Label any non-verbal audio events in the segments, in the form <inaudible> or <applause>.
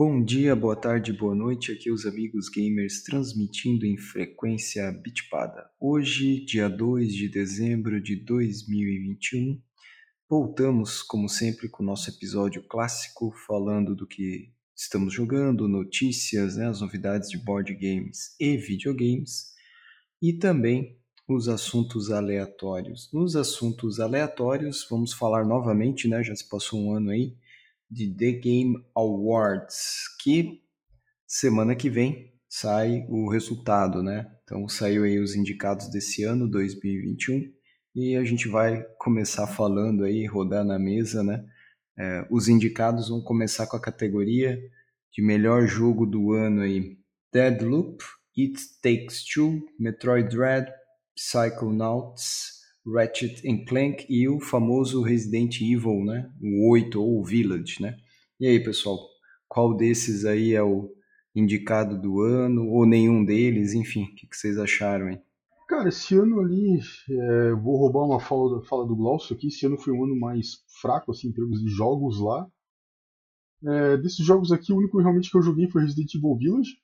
Bom dia, boa tarde, boa noite. Aqui os amigos gamers transmitindo em frequência bitpada. Hoje, dia 2 de dezembro de 2021, voltamos, como sempre, com o nosso episódio clássico falando do que estamos jogando, notícias, né, as novidades de board games e videogames e também os assuntos aleatórios. Nos assuntos aleatórios, vamos falar novamente, né, já se passou um ano aí de The Game Awards, que semana que vem sai o resultado, né? Então saiu aí os indicados desse ano, 2021, e a gente vai começar falando aí, rodar na mesa, né? É, os indicados vão começar com a categoria de melhor jogo do ano aí, Deadloop, It Takes Two, Metroid Dread, Psychonauts, Ratchet Clank e o famoso Resident Evil, né? O 8 ou o Village, né? E aí, pessoal, qual desses aí é o indicado do ano ou nenhum deles? Enfim, o que, vocês acharam aí? Cara, esse ano ali, é, vou roubar uma fala, fala do Glaucio aqui, esse ano foi um ano mais fraco, assim, em termos de jogos lá. É, desses jogos aqui, o único realmente que eu joguei foi Resident Evil Village.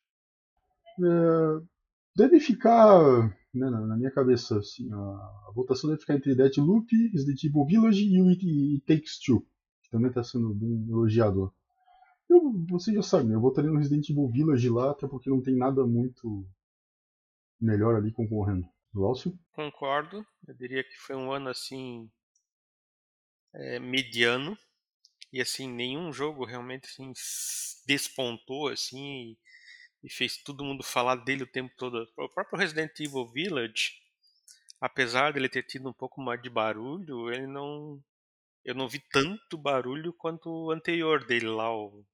É, deve ficar né, na, na, minha cabeça, assim, a, a, votação deve ficar entre Deathloop, Resident Evil Village e o It, Takes Two, que também está sendo bem elogiado. Eu, você já sabe, né, eu votaria no Resident Evil Village lá, até porque não tem nada muito melhor ali concorrendo. Lúcio? Concordo, eu diria que foi um ano assim é, mediano e assim nenhum jogo realmente assim, despontou assim e fez todo mundo falar dele o tempo todo. O próprio Resident Evil Village, apesar dele ter tido um pouco mais de barulho, ele não. Eu não vi tanto barulho quanto o anterior dele lá, o,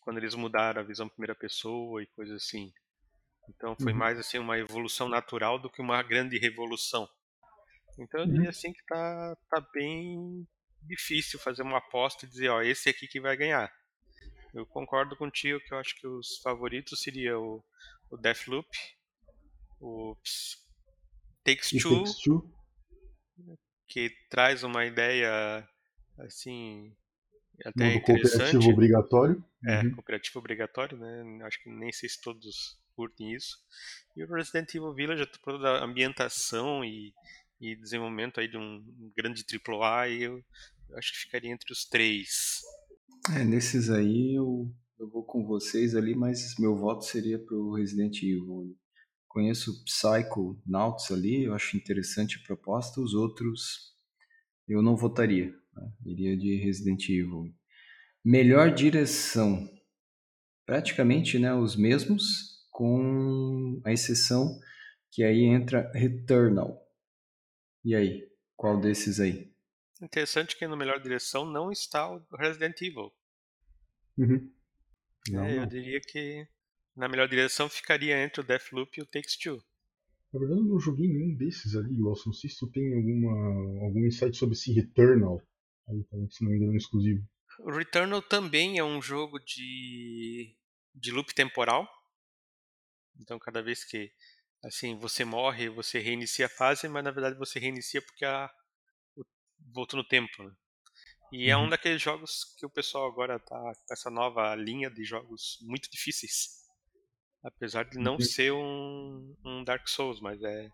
quando eles mudaram a visão primeira pessoa e coisas assim. Então foi uhum. mais assim uma evolução natural do que uma grande revolução. Então eu diria uhum. assim que tá, tá bem difícil fazer uma aposta e dizer, ó, esse aqui que vai ganhar. Eu concordo contigo que eu acho que os favoritos seriam o, o Deathloop, o Takes Two, Takes Two, que traz uma ideia assim até Modo interessante. cooperativo obrigatório. É, uhum. cooperativo obrigatório, né? Acho que nem sei se todos curtem isso. E o Resident Evil Village, toda a ambientação e, e desenvolvimento aí de um grande AAA, eu acho que ficaria entre os três. É, nesses aí eu, eu vou com vocês ali, mas meu voto seria pro Resident Evil. Conheço Psycho Nauts ali, eu acho interessante a proposta. Os outros eu não votaria. Né? Iria de Resident Evil. Melhor direção. Praticamente né, os mesmos, com a exceção que aí entra Returnal. E aí, qual desses aí? Interessante que no melhor direção não está o Resident Evil. Uhum. Não, é, eu diria que na melhor direção ficaria entre o Deathloop e o Takes Two. Na verdade, eu não joguei nenhum desses ali. Não sei se tu tem alguma, algum insight sobre esse Returnal. Aí, tá, se não me engano, é exclusivo. O Returnal também é um jogo de, de loop temporal. Então, cada vez que assim você morre, você reinicia a fase, mas na verdade você reinicia porque a, voltou no tempo. Né? E uhum. é um uhum. daqueles jogos que o pessoal agora tá com essa nova linha de jogos muito difíceis. Apesar de não uhum. ser um, um, Dark Souls, mas é,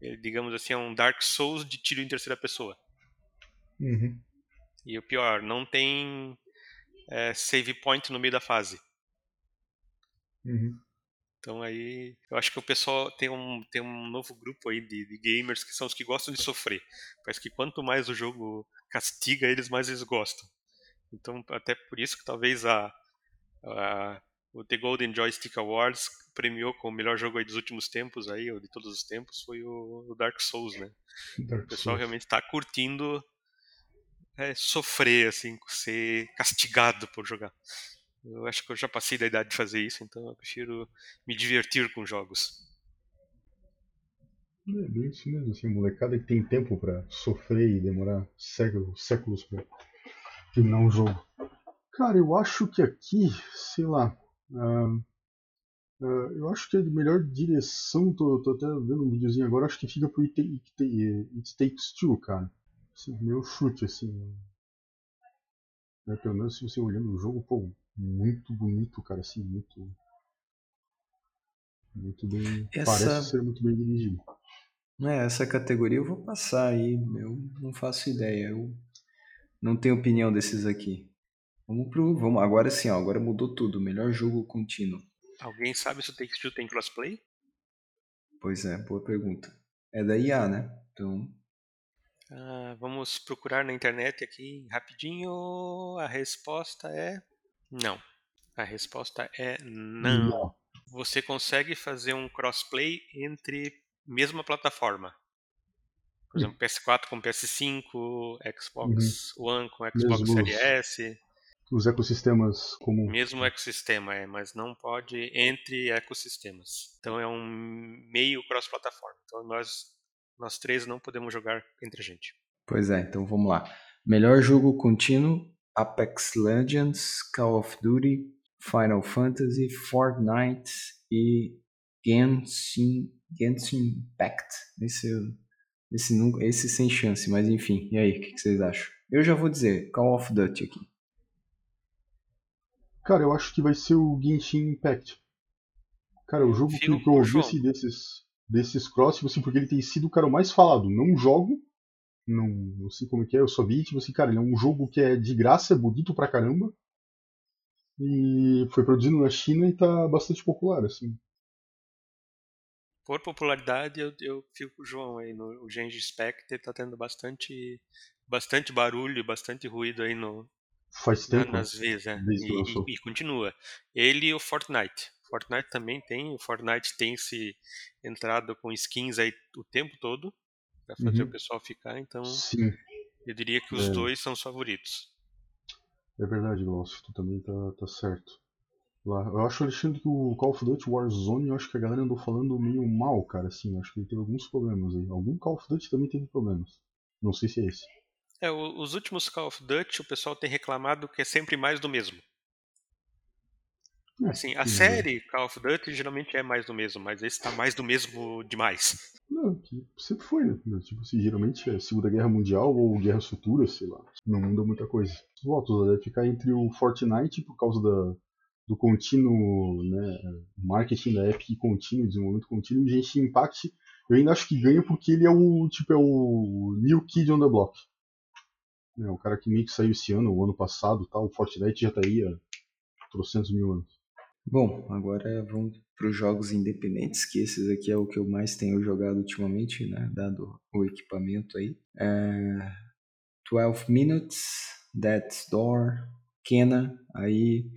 ele, digamos assim, é um Dark Souls de tiro em terceira pessoa. Uhum. E o pior, não tem é, save point no meio da fase. Uhum. Então aí eu acho que o pessoal tem um, tem um novo grupo aí de, de, gamers que são os que gostam de sofrer. Parece que quanto mais o jogo castiga eles, mais eles gostam. Então até por isso que talvez a, a o The Golden Joystick Awards premiou como o melhor jogo dos últimos tempos aí, ou de todos os tempos, foi o, o Dark Souls, né? Dark o pessoal Souls. realmente está curtindo é, sofrer, assim, ser castigado por jogar. Eu acho que eu já passei da idade de fazer isso, então eu prefiro me divertir com jogos. É bem isso mesmo, assim, molecada que tem tempo para sofrer e demorar séculos, séculos pra terminar um jogo. Cara, eu acho que aqui, sei lá, uh, uh, eu acho que a melhor direção, tô, tô, até vendo um videozinho agora, acho que fica pro It, It, It Takes Two, cara. Assim, meu chute, assim. Né, pelo menos se você olhando o jogo, pô, muito bonito, cara, assim, muito. Muito bem. Essa- Parece ser muito bem dirigido. É, essa categoria eu vou passar aí, eu não faço ideia, eu não tenho opinião desses aqui. Vamos pro, vamos, agora sim, ó, agora mudou tudo, melhor jogo contínuo. Alguém sabe se o Take-Two tem crossplay? Pois é, boa pergunta. É da IA, né? Então, Ah, vamos procurar na internet aqui rapidinho. A resposta é não. A resposta é não. Não. Você consegue fazer um crossplay entre mesma plataforma. Por exemplo, PS4 com PS5, Xbox One com Xbox Series S, Os ecossistemas comuns. mesmo ecossistema, é, mas não pode entre ecossistemas. Então é um meio cross-plataforma. Então nós, nós três não podemos jogar entre a gente. pois é, então vamos lá. Melhor jogo contínuo: Apex Legends, Call of Duty, Final Fantasy, Fortnite e Genshin, Genshin Impact. Esse, esse, esse sem chance, mas enfim. E aí, o que, que vocês acham? Eu já vou dizer, Call of Duty aqui. Cara, eu acho que vai ser o Genshin Impact. Cara, o jogo que, eu ouvi assim, desses, desses cross, tipo assim, porque ele tem sido o cara o mais falado. Não jogo, não, não sei como é que é, eu só vi, tipo assim, cara, ele é um jogo que é de graça, é bonito pra caramba. E foi produzido na China e tá bastante popular, assim. Por popularidade, eu, eu fico com o João aí. No, o Genji Spectre tá tendo bastante, bastante barulho, bastante ruído aí no, Faz tempo. nas vezes. É. E, lançou. e- e continua. Ele e o Fortnite. Fortnite também tem. O Fortnite tem se entrado com skins aí o tempo todo para fazer Uhum. o pessoal ficar. Então, Sim, eu diria que os É. dois são os favoritos. é verdade, Glaucio, tu também tá, tá certo. Lá, eu acho, Alexandre, que o Call of Duty Warzone, eu acho que a galera andou falando meio mal, cara, assim, acho que ele teve alguns problemas aí. Algum Call of Duty também teve problemas. Não sei se é esse. É, os últimos Call of Duty, o pessoal tem reclamado que é sempre mais do mesmo. É, Assim, a sim, série Call of Duty geralmente é mais do mesmo, mas esse tá mais do mesmo demais. Não, que sempre foi, né? Tipo assim, geralmente é Segunda Guerra Mundial ou Guerras Futuras, sei lá. Não muda muita coisa. Os votos deve ficar entre o Fortnite por causa da, do contínuo, né? Marketing da Epic contínuo, desenvolvimento contínuo, e Genshin Impact. Eu ainda acho que ganha porque ele é o tipo é o New Kid on the Block. É, o cara que meio que saiu esse ano, o ano passado, tal. O Fortnite já tá aí há trocentos mil anos. Bom, agora vamos para os jogos independentes, que esses aqui é o que eu mais tenho jogado ultimamente, né? Dado o equipamento aí. É... 12 Minutes, Death's Door, Kena, aí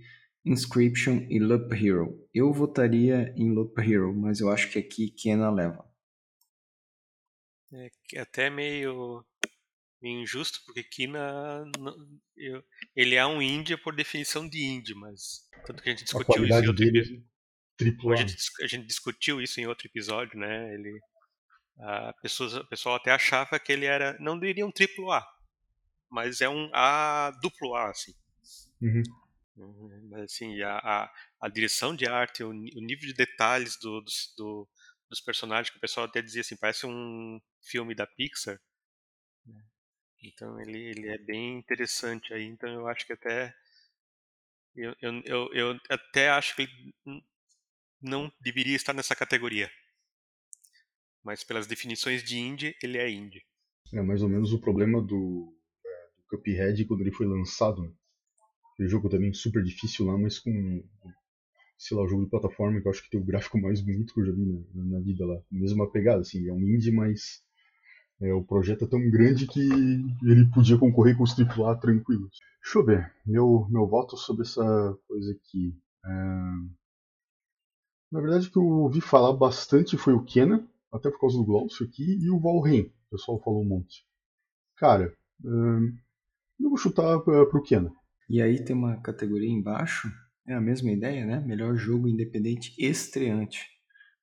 Inscription e Loop Hero. Eu votaria em Loop Hero, mas eu acho que aqui Kena leva. É é até meio meio injusto, porque Kina não- eu- ele é um indie por definição de indie, mas tanto que a gente A discutiu isso em qualidade outro dele é A A. gente, a gente discutiu isso em outro episódio, né? Ele, a pessoas, o pessoal até achava que ele era, não diria um triplo A, mas é um A duplo A, assim. Uhum. Uhum, Mas assim, a, a, a direção de arte, o, o nível de detalhes do, dos, do- dos personagens, que o pessoal até dizia assim, parece um filme da Pixar. Então ele, ele é bem interessante aí, então eu acho que até eu, eu, eu, eu até acho que ele não deveria estar nessa categoria. Mas pelas definições de indie, ele é indie. É mais ou menos o problema do, é, do Cuphead quando ele foi lançado. Né? Aquele jogo também super difícil lá, mas com, sei lá, o jogo de plataforma que eu acho que tem o gráfico mais bonito que eu já vi na, na vida lá. Mesma pegada, assim, é um indie, mas é, o projeto é tão grande que ele podia concorrer com os AAA tranquilos. Deixa eu ver, meu, meu voto sobre essa coisa aqui. É, Na verdade, o que eu ouvi falar bastante foi o Kena, até por causa do Glaucio aqui, e o Valheim. O pessoal falou um monte. Cara, hum, eu vou chutar pra, pro Kena. E aí tem uma categoria embaixo, é a mesma ideia, né? Melhor jogo independente estreante.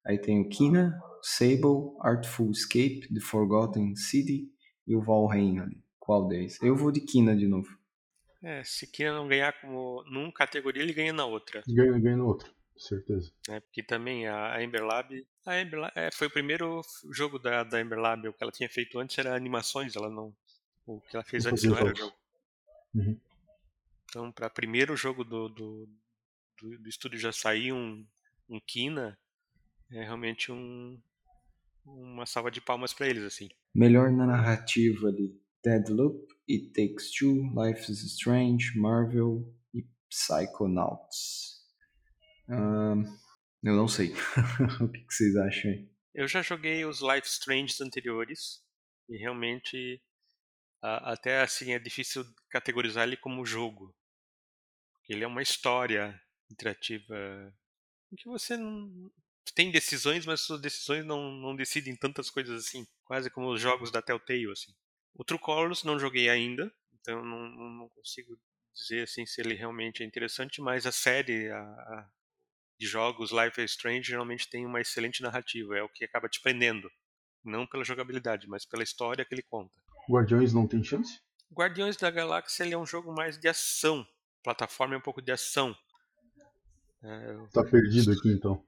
Aí tem o Kina, Sable, Artful Escape, The Forgotten City e o Valheim ali. Qual deles? Eu vou de Kina de novo. É, se Kina não ganhar como num categoria, ele ganha na outra. Ganha, ganha no outro, certeza. né? Porque também a Ember Lab, a Ember Lab é, foi o primeiro jogo da, da Ember Lab. O que ela tinha feito antes era animações, ela não. O que ela fez Não antes não era jogo. Uhum. Então, para primeiro jogo do, do, do, do, estúdio já sair um, um Kina, é realmente um, uma salva de palmas para eles, assim. Melhor na narrativa ali, Deadloop, It Takes Two, Life is Strange, Marvel e Psychonauts. Uh, eu não sei. <laughs> o que, que vocês acham aí? Eu já joguei os Life Strange anteriores e realmente até assim é difícil categorizar ele como jogo. Ele é uma história interativa que você não tem decisões, mas suas decisões não, não decidem tantas coisas assim, quase como os jogos da Telltale assim. O True Colors não joguei ainda, então não, não consigo dizer assim se ele realmente é interessante, mas a série a, a, de jogos Life is Strange geralmente tem uma excelente narrativa, é o que acaba te prendendo, não pela jogabilidade, mas pela história que ele conta. Guardiões não tem chance? Guardiões da Galáxia ele é um jogo mais de ação, plataforma é um pouco de ação. É, tá perdido aqui então.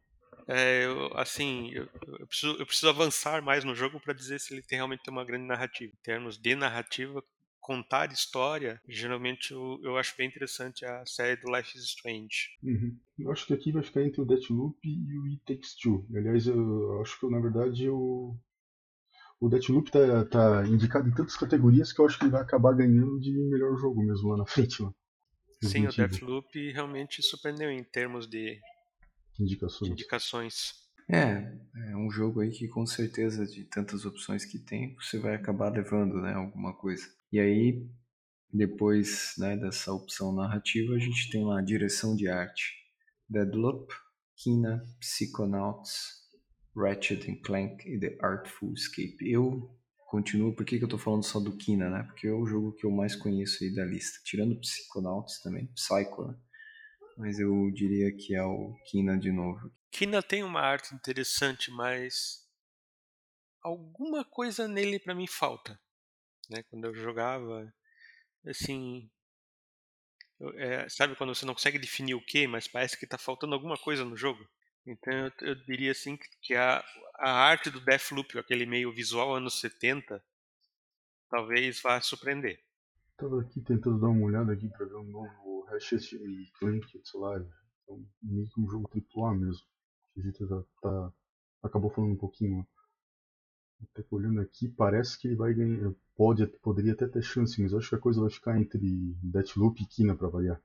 É, eu, assim, eu, eu, preciso, eu preciso avançar mais no jogo para dizer se ele tem, realmente tem uma grande narrativa. Em termos de narrativa, contar história, geralmente eu, eu acho bem interessante a série do Life is Strange. Uhum. Eu acho que aqui vai ficar entre o Deathloop e o It Takes Two. Aliás, eu acho que na verdade o, o Deathloop tá, tá indicado em tantas categorias que eu acho que ele vai acabar ganhando de melhor jogo mesmo lá na frente. Lá. Sim, o Deathloop realmente surpreendeu em termos de indicações. indicações. É, é um jogo aí que com certeza de tantas opções que tem, você vai acabar levando, né, alguma coisa. E aí, depois né, dessa opção narrativa, a gente tem lá a direção de arte. Deadloop, Kina, Psychonauts, Ratchet Clank e The Artful Escape. Eu continuo, por que, que eu tô falando só do Kina, né? Porque é o jogo que eu mais conheço aí da lista. Tirando Psychonauts também, Psycho, né? Mas eu diria que é o Kina de novo. Kina tem uma arte interessante, mas alguma coisa nele para mim falta. Né? Quando eu jogava, assim, eu, é, sabe quando você não consegue definir o que, mas parece que está faltando alguma coisa no jogo. Então eu, eu diria assim que a, a arte do Deathloop, aquele meio visual anos 70, talvez vá surpreender. Tava aqui tentando dar uma olhada aqui para ver um novo Ratchet e Clank, sei lá, então, meio que um jogo AAA mesmo. A gente tá, tá, acabou falando um pouquinho. Até olhando aqui, parece que ele vai ganhar. Pode, poderia até ter chance, mas acho que a coisa vai ficar entre Deathloop e Kina para variar.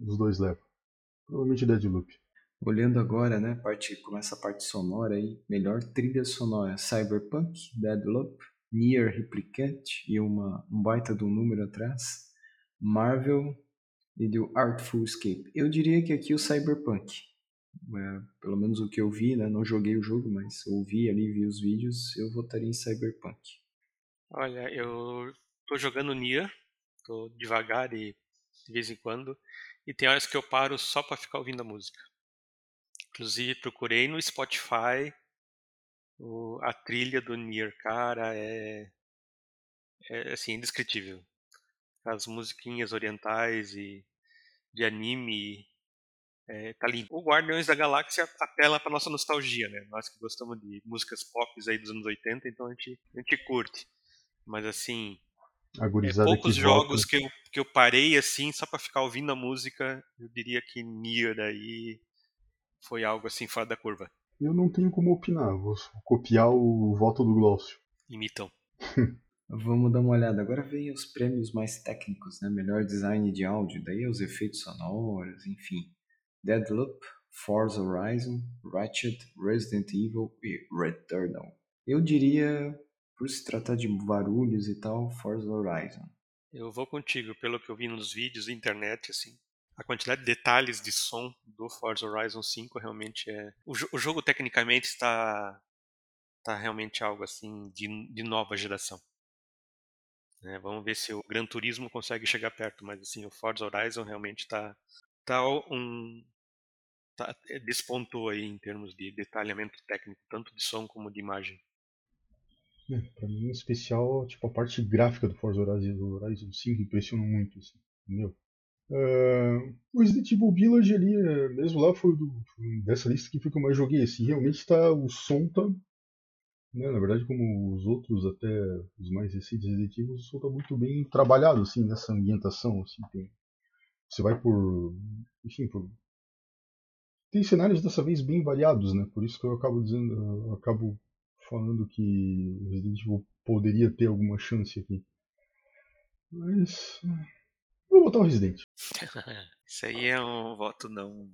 Os dois levam. Provavelmente Deathloop. Olhando agora, né, parte, começa a parte sonora aí, melhor trilha sonora, Cyberpunk, Deadloop, Nier Replicant e uma, um baita do número atrás, Marvel e do Artful Escape. Eu diria que aqui o Cyberpunk, é, pelo menos o que eu vi, né, não joguei o jogo, mas ouvi ali, vi os vídeos, eu votaria em Cyberpunk. Olha, eu tô jogando Nier, tô devagar e de vez em quando, e tem horas que eu paro só para ficar ouvindo a música. Inclusive procurei no Spotify o, a trilha do Nier, cara, é, é assim, indescritível. As musiquinhas orientais e de anime, é, tá lindo. O Guardiões da Galáxia apela para nossa nostalgia, né? Nós que gostamos de músicas pop aí dos anos 80, então a gente, a gente curte. Mas assim, é, poucos jogos que eu, que eu parei assim só para ficar ouvindo a música, eu diria que Nier aí foi algo assim fora da curva. Eu não tenho como opinar, vou copiar o voto do Glaucio. Imitam. <laughs> Vamos dar uma olhada. Agora vem os prêmios mais técnicos, né? Melhor design de áudio, daí os efeitos sonoros, enfim. Deadloop, Forza Horizon, Ratchet, Resident Evil e Returnal. Eu diria, por se tratar de barulhos e tal, Forza Horizon. Eu vou contigo, pelo que eu vi nos vídeos, internet, assim a quantidade de detalhes de som do Forza Horizon 5 realmente é. O, o jogo tecnicamente está, está realmente algo assim de, de nova geração. É, vamos ver se o Gran Turismo consegue chegar perto, mas assim o Forza Horizon realmente está tá um tá, é, despontou aí em termos de detalhamento técnico, tanto de som como de imagem. É, para mim, em especial, tipo a parte gráfica do Forza Horizon, Horizon 5 impressionou muito, assim. Meu, Uh, o Resident Evil Village ali, é, mesmo lá, foi, do, foi dessa lista que foi que eu mais joguei. Assim, realmente tá, o som tá Não, na verdade, como os outros, até os mais recentes Resident Evil, o tá muito bem trabalhado, assim, nessa ambientação, assim, tem... Você vai por... Enfim, por... Tem cenários dessa vez bem variados, né? Por isso que eu acabo dizendo, eu acabo falando que o Resident Evil poderia ter alguma chance aqui. Mas... Vou botar o Resident. <laughs> Isso aí é um voto não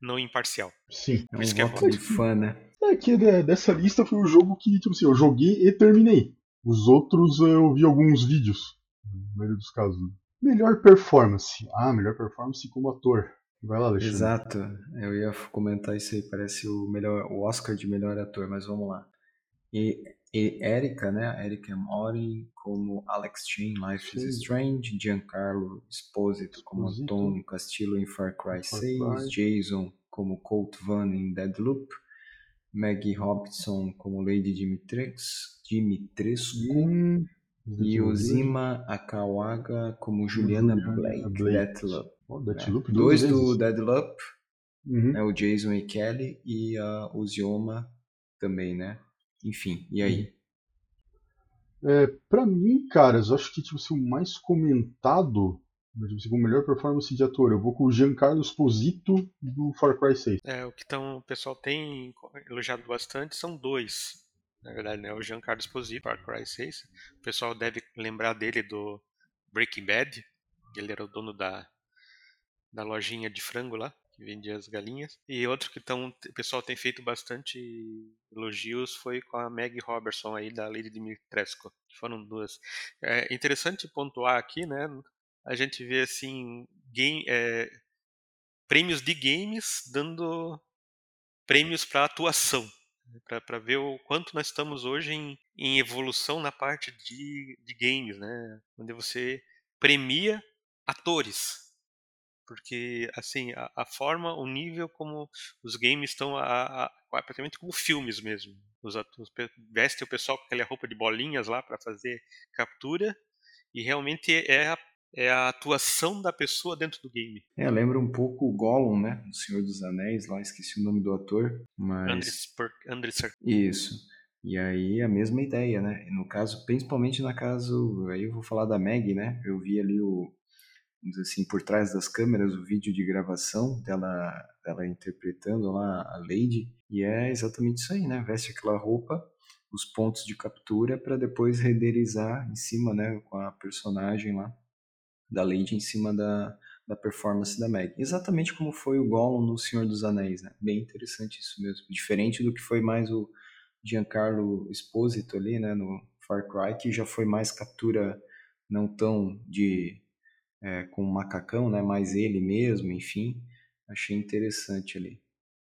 não imparcial. Sim. É um é voto é de fã, né? É que dessa lista foi o jogo que, tipo assim, eu joguei e terminei. Os outros eu vi alguns vídeos, na maioria dos casos. Melhor performance. Ah, melhor performance como ator. Vai lá, Alexandre. Exato. Eu ia comentar isso aí, parece o melhor o Oscar de melhor ator, mas vamos lá. E, e Erika, né? Erika Mori como Alex Chin, Life Sim. is Strange, Giancarlo Esposito como Esposito. Tom Castillo em Far Cry Far 6, Cry. Jason como Colt Van em Deadloop, Maggie Robson como Lady Dimitrescu, Dimitrescu e Ozima Akawaga como Juliana, Blake, Blake. Deathloop. Oh, Deathloop é. Dois do Deadloop, uhum. né, o Jason e Kelly, e a Ozioma também, né? Enfim, e aí? É, pra mim, caras, eu acho que tipo, assim, o mais comentado tipo, assim, com melhor performance de ator, eu vou com o Giancarlo Esposito do Far Cry 6. É, o que tão, o pessoal tem elogiado bastante são dois. Na verdade, né? O Giancarlo Esposito, Far Cry 6. O pessoal deve lembrar dele do Breaking Bad. Ele era o dono da, da lojinha de frango lá que vendia as galinhas. E outro que tão, o pessoal tem feito bastante elogios foi com a Meg Robertson aí da Lady Dimitrescu. Foram duas. É interessante pontuar aqui, né? A gente vê assim game, é, prêmios de games dando prêmios para atuação para ver o quanto nós estamos hoje em, em evolução na parte de, de games, né? Onde você premia atores porque assim a, a, forma, o nível como os games estão a, a, praticamente como filmes mesmo. Os, os vestem o pessoal com aquela roupa de bolinhas lá para fazer captura e realmente é a, é a atuação da pessoa dentro do game. É, lembra um pouco o Gollum, né? O Senhor dos Anéis, lá esqueci o nome do ator, mas Andres Isso. E aí a mesma ideia, né? No caso, principalmente na caso, aí eu vou falar da Meg, né? Eu vi ali o assim, por trás das câmeras, o vídeo de gravação dela, dela interpretando lá a Lady, e é exatamente isso aí, né? Veste aquela roupa, os pontos de captura para depois renderizar em cima, né, com a personagem lá da Lady em cima da, da performance da Meg. Exatamente como foi o Gollum no Senhor dos Anéis, né? Bem interessante isso mesmo. Diferente do que foi mais o Giancarlo Esposito ali, né, no Far Cry, que já foi mais captura não tão de é, com o macacão, né? Mais ele mesmo, enfim. Achei interessante ali.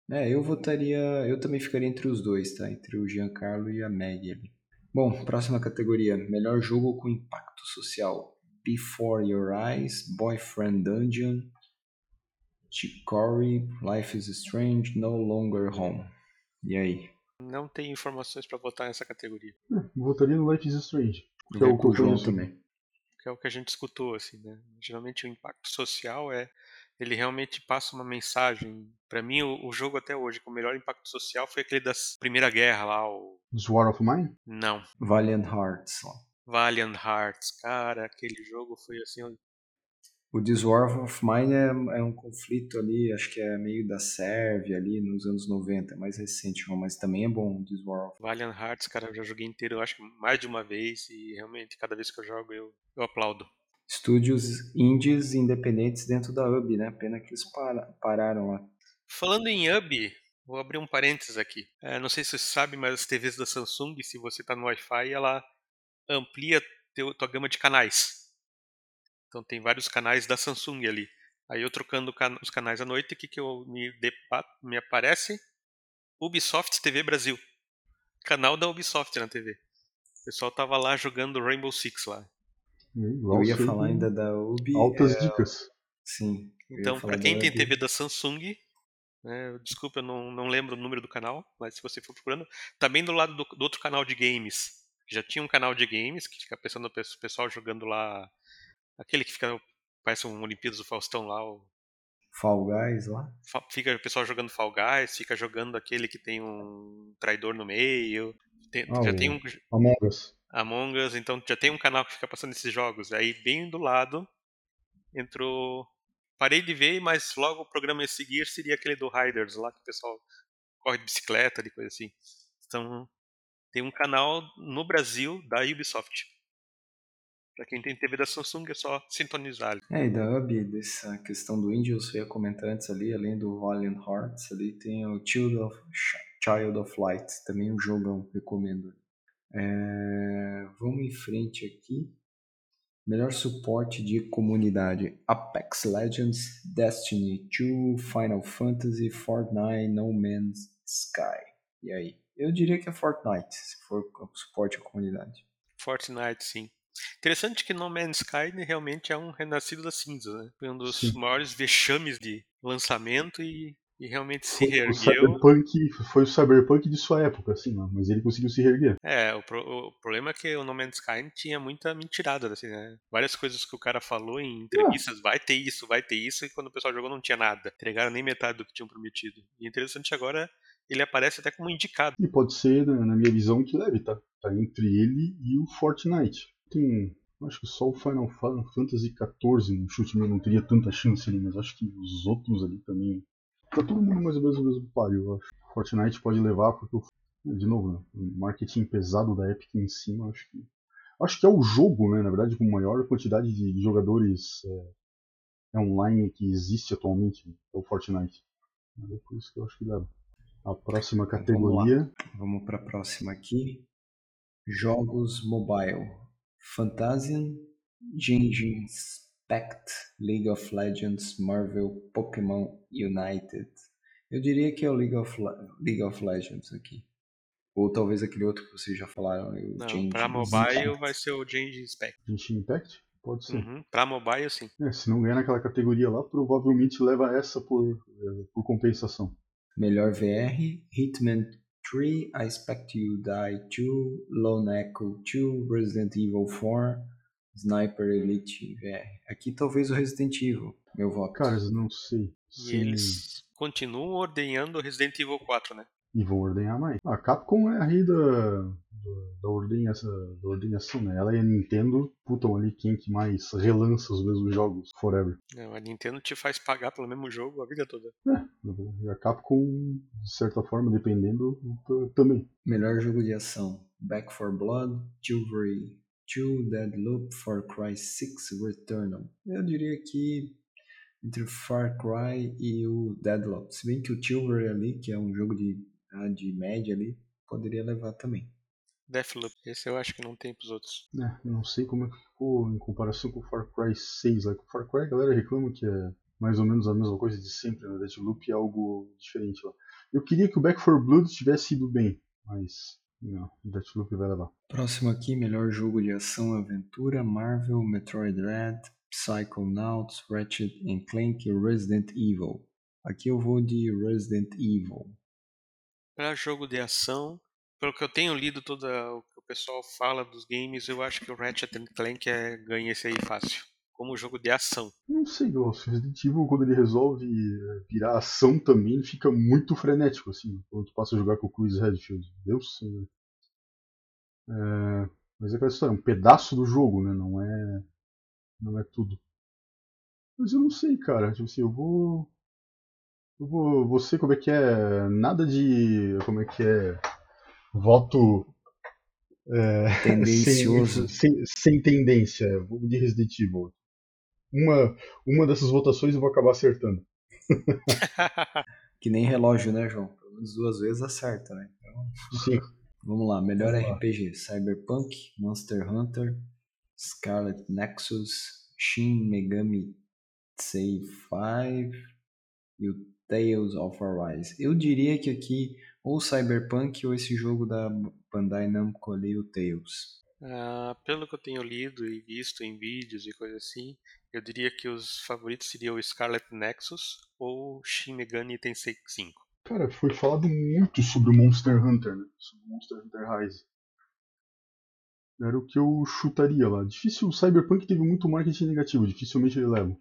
É, eu votaria. Eu também ficaria entre os dois, tá? Entre o Giancarlo e a Maggie ali. Bom, próxima categoria: melhor jogo com impacto social. Before Your Eyes, Boyfriend Dungeon, Chicory, Life is Strange, No Longer Home. E aí? Não tem informações para votar nessa categoria. É, votaria no Life is Strange. Que é o que o também que é o que a gente escutou, assim, né? Geralmente o impacto social é ele realmente passa uma mensagem. Para mim, o, o, jogo até hoje com o melhor impacto social foi aquele da Primeira Guerra lá, o War of Mine? Não. Valiant Hearts. Valiant Hearts, cara, aquele jogo foi assim o This War of Mine é, é, um conflito ali, acho que é meio da Sérvia ali nos anos 90, mais recente, mas também é bom o This War of Valiant Hearts, cara, eu já joguei inteiro, acho que mais de uma vez e realmente cada vez que eu jogo eu, eu aplaudo. Estúdios indies independentes dentro da UB, né? Pena que eles para, pararam lá. Falando em UB, vou abrir um parênteses aqui. É, não sei se você sabe, mas as TVs da Samsung, se você está no Wi-Fi, ela amplia teu, tua gama de canais. Então tem vários canais da Samsung ali. Aí eu trocando os canais à noite, o que, que eu me, depato, me aparece? Ubisoft TV Brasil. Canal da Ubisoft na TV. O pessoal tava lá jogando Rainbow Six lá. Eu ia falar ainda da Ubi. Altas é... dicas. Sim. Então, para quem tem TV da Samsung, né, desculpa, eu não, não lembro o número do canal, mas se você for procurando, também do lado do, do outro canal de games. Já tinha um canal de games que fica pensando o pessoal jogando lá Aquele que fica. Parece um Olimpíadas do Faustão lá. O... Fall Guys lá? Fica o pessoal jogando Fall Guys, fica jogando aquele que tem um traidor no meio. Tem, Ah, já tem um Among Us. Among Us, então já tem um canal que fica passando esses jogos. Aí bem do lado entrou. Parei de ver, mas logo o programa a seguir seria aquele do Riders lá, que o pessoal corre de bicicleta, de coisa assim. Então tem um canal no Brasil da Ubisoft. Pra quem tem TV da Samsung é só sintonizar. É, e da Hub, dessa questão do índio, eu ia comentar antes ali, além do Valiant Hearts, ali tem o Child of, Child of Light, também um jogão, recomendo. É, vamos em frente aqui. Melhor suporte de comunidade: Apex Legends, Destiny 2, Final Fantasy, Fortnite, No Man's Sky. E aí? Eu diria que é Fortnite, se for suporte à comunidade. Fortnite, sim. Interessante que No Man's Sky né, realmente é um renascido das cinzas, né? Foi um dos Sim. maiores vexames de lançamento e, e realmente se Foi o, reergueu. cyberpunk, foi o Cyberpunk de sua época, assim, né? mas ele conseguiu se reerguer. É, o, pro- o problema é que o No Man's Sky tinha muita mentirada, assim, né? Várias coisas que o cara falou em entrevistas, vai ter isso, vai ter isso, e quando o pessoal jogou não tinha nada. Entregaram nem metade do que tinham prometido. E interessante agora, ele aparece até como indicado. E pode ser, né, na minha visão, que leve, tá? Tá entre ele e o Fortnite. Tem. Acho que só o Final Fa- Fantasy XIV no chute meu não teria tanta chance ali, mas acho que os outros ali também. Tá todo mundo mais ou menos no mesmo páreo, eu acho. Fortnite pode levar, porque, o- de novo, né, o marketing pesado da Epic em cima, acho que. Acho que é o jogo, né, na verdade, com maior quantidade de jogadores é, online que existe atualmente, é o Fortnite. É por isso que eu acho que leva. A próxima categoria. Vamos para a próxima aqui. Jogos mobile. Fantasian, Genshin Impact, League of Legends, Marvel, Pokémon United. Eu diria que é o League of, Le- League of Legends aqui. Ou talvez aquele outro que vocês já falaram. O Não, pra mobile Impact. vai ser o Genshin Spec. Genshin Impact? Pode ser. Uhum. Pra mobile, sim. É, se não ganhar naquela categoria lá, provavelmente leva essa por, é, por compensação. Melhor VR, Hitman 3, I Expect You Die 2, Lone Echo 2, Resident Evil 4, Sniper Elite VR. Aqui talvez o Resident Evil, meu voto. Cara, eu não sei. E eles continuam ordenhando o Resident Evil 4, né? E vão ordenhar mais. A Capcom é a rei da, da, da, ordenhação, da ordenhação, né? Ela e a Nintendo putam ali quem que mais relança os mesmos jogos forever. Não, a Nintendo te faz pagar pelo mesmo jogo a vida toda. E a Capcom, de certa forma, dependendo, também. Melhor jogo de ação: Back 4 Blood, Chivalry 2, Deadloop, Far Cry 6, Returnal. Eu diria que entre Far Cry e o Deadloop. Se bem que o Chivalry ali, que é um jogo de, ah, de média ali, poderia levar também. Deathloop, esse eu acho que não tem pros outros. É, não sei como é que ficou em comparação com o Far Cry 6. Lá. O Far Cry a galera reclama que é mais ou menos a mesma coisa de sempre, né? Deathloop é algo diferente lá. Eu queria que o Back 4 Blood tivesse ido bem, mas não, o Deathloop vai levar. Próximo aqui, melhor jogo de ação e aventura, Marvel, Metroid Dread, Psychonauts, Ratchet and Clank e Resident Evil. Aqui eu vou de Resident Evil. Pra jogo de ação, pelo que eu tenho lido todo o que o pessoal fala dos games, eu acho que o Ratchet Clank é, ganha esse aí fácil. Como jogo de ação. Não sei, Glaucio. Resident Evil, quando ele resolve eh, virar ação também, fica muito frenético, assim, quando tu passa a jogar com o Chris Redfield. Deus Senhor. É, mas é aquela história, é um pedaço do jogo, né? Não é. Não é tudo. Mas eu não sei, cara. Tipo assim, eu vou. Eu vou. Você como é que é. Nada de. Como é que é. Voto. É, Tendencioso. <laughs> Sem, sem, sem tendência. De Resident Evil. Uma, uma dessas votações eu vou acabar acertando. <laughs> Que nem relógio, né, João? Pelo menos duas vezes acerta, né? Então, Sim. vamos lá, melhor Vamos lá. RPG: Cyberpunk, Monster Hunter, Scarlet Nexus, Shin Megami Tensei 5 e o Tales of Arise. Eu diria que aqui ou Cyberpunk ou esse jogo da Bandai Namco ali, o Tales. Ah, pelo que eu tenho lido e visto em vídeos e coisa assim, eu diria que os favoritos seriam o Scarlet Nexus ou Shin Megami Tensei 5. Cara, foi falado muito sobre o Monster Hunter, né? Sobre o Monster Hunter Rise. Era o que eu chutaria lá. Difícil, o Cyberpunk teve muito marketing negativo, dificilmente ele leva.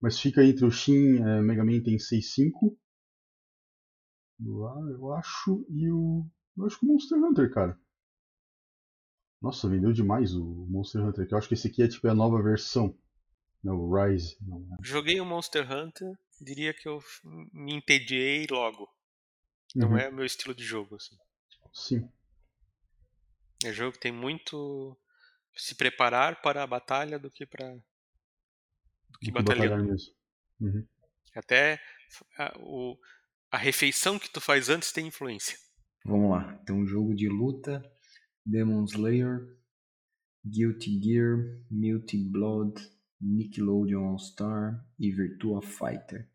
Mas fica entre o Shin eh, Mega Man Tensei 5, lá eu acho, e o Eu acho que o Monster Hunter, cara. Nossa, vendeu demais o Monster Hunter, que eu acho que esse aqui é tipo a nova versão. Não, o Rise. Não, né? Joguei o Monster Hunter, diria que eu me entediei logo. Não Uhum. é o meu estilo de jogo, assim. Sim. É jogo que tem muito se preparar para a batalha do que para do que batalhar batalhando. mesmo. Uhum. Até o, a refeição que tu faz antes tem influência. Vamos lá. Então, jogo de luta, Demon Slayer, Guilty Gear, Multi Blood, Nickelodeon All Star e Virtua Fighter.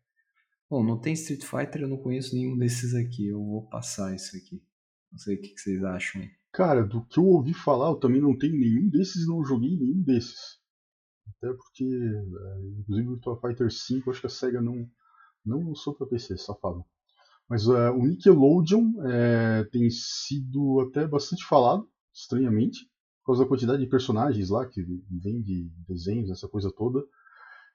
Bom, não tem Street Fighter, eu não conheço nenhum desses aqui. Eu vou passar isso aqui. Não sei o que vocês acham aí. Cara, do que eu ouvi falar, eu também não tenho nenhum desses e não joguei nenhum desses. Até porque, é, inclusive, o Virtua Fighter 5, acho que a SEGA não, não lançou pra PC, safado. Mas é, o Nickelodeon é, tem sido até bastante falado, estranhamente, por causa da quantidade de personagens lá que vem de desenhos, essa coisa toda.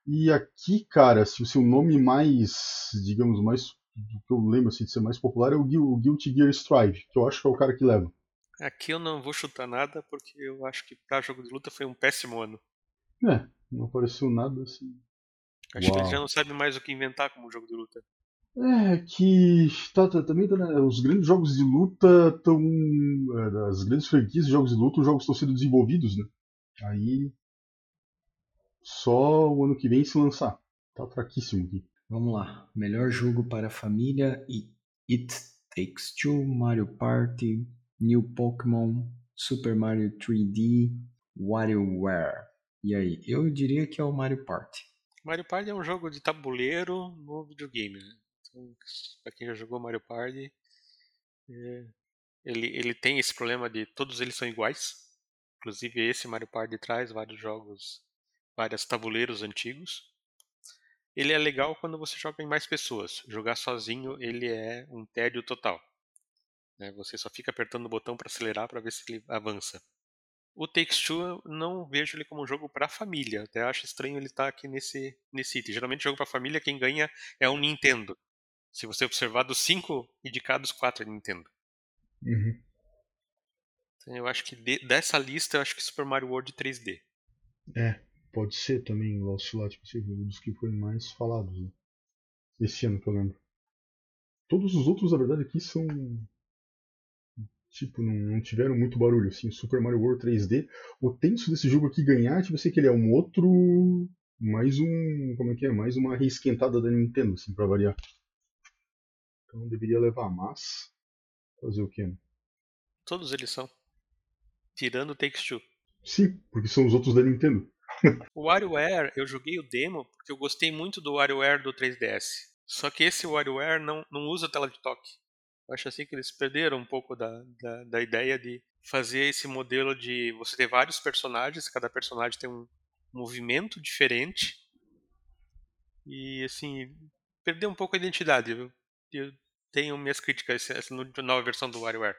E aqui, cara, se o seu nome mais, digamos, mais do que eu lembro assim, de ser mais popular é o, Guil- o Guilty Gear Strive, que eu acho que é o cara que leva. Aqui eu não vou chutar nada porque eu acho que para jogo de luta foi um péssimo ano. É, não apareceu nada assim. Acho que Uau. eles já não sabem mais o que inventar como jogo de luta. É, que tá, tá- também tá, né, os grandes jogos de luta estão. as grandes franquias de jogos de luta, os jogos estão sendo desenvolvidos, né? Aí. Só o ano que vem se lançar. Tá fraquíssimo aqui. Vamos lá. Melhor jogo para a família e It Takes Two, Mario Party, New Pokémon, Super Mario 3D, WarioWare. E aí? Eu diria que é o Mario Party. Mario Party é um jogo de tabuleiro no videogame. Né? Então, pra quem já jogou Mario Party, é, ele, ele tem esse problema de todos eles são iguais. Inclusive esse Mario Party traz vários jogos, vários tabuleiros antigos. Ele é legal quando você joga em mais pessoas. Jogar sozinho ele é um tédio total. né? Você só fica apertando o botão para acelerar para ver se ele avança. O Takes Two não vejo ele como um jogo para família. Até acho estranho ele estar aqui nesse nesse item. Geralmente jogo para família quem ganha é um Nintendo. Se você observar dos cinco indicados, quatro é Nintendo. Uhum. Então eu acho que de- dessa lista eu acho que Super Mario World 3D. É, pode ser também o Lost assim, um dos que foi mais falados, né? Esse ano que eu lembro. Todos os outros, na verdade, aqui são. Tipo, não, não tiveram muito barulho, assim. Super Mario World 3D. O tenso desse jogo aqui ganhar, tipo assim, que ele é um outro. Mais um. Como é que é? Mais uma reesquentada da Nintendo, assim, pra variar. Então deveria levar, mas. Fazer o quê? né? Todos eles são. Tirando o Takes Two. Sim, porque são os outros da Nintendo. <laughs> O WarioWare, eu joguei o demo porque eu gostei muito do WarioWare do 3DS. Só que esse WarioWare não, não usa tela de toque. Eu acho assim que eles perderam um pouco da, da, da ideia de fazer esse modelo de você ter vários personagens, cada personagem tem um movimento diferente. E assim, perdeu um pouco a identidade. Eu, eu tenho minhas críticas a essa nova versão do WarioWare.